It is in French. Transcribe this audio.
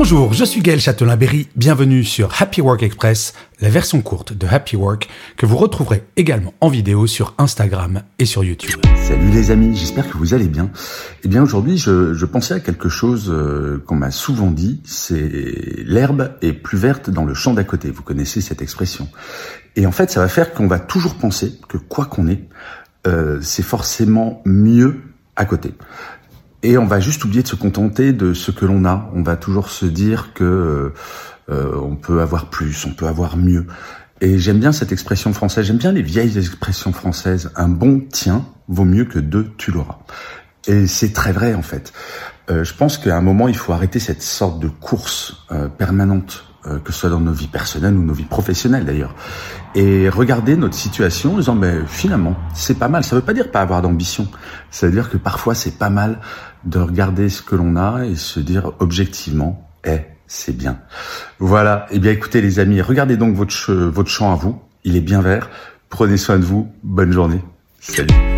Bonjour, je suis Gaël Châtelain-Berry, bienvenue sur Happy Work Express, la version courte de Happy Work que vous retrouverez également en vidéo sur Instagram et sur YouTube. Salut les amis, j'espère que vous allez bien. Eh bien aujourd'hui je, je pensais à quelque chose euh, qu'on m'a souvent dit, c'est l'herbe est plus verte dans le champ d'à côté, vous connaissez cette expression. Et en fait ça va faire qu'on va toujours penser que quoi qu'on ait, euh, c'est forcément mieux à côté. Et on va juste oublier de se contenter de ce que l'on a. On va toujours se dire que euh, on peut avoir plus, on peut avoir mieux. Et j'aime bien cette expression française, j'aime bien les vieilles expressions françaises. Un bon tien vaut mieux que deux tu l'auras. Et c'est très vrai en fait. Euh, je pense qu'à un moment, il faut arrêter cette sorte de course euh, permanente, euh, que ce soit dans nos vies personnelles ou nos vies professionnelles d'ailleurs, et regarder notre situation en disant, finalement, c'est pas mal. Ça veut pas dire pas avoir d'ambition. Ça veut dire que parfois, c'est pas mal de regarder ce que l'on a et se dire objectivement, eh, c'est bien. Voilà. Eh bien, écoutez, les amis, regardez donc votre, votre champ à vous. Il est bien vert. Prenez soin de vous. Bonne journée. Salut.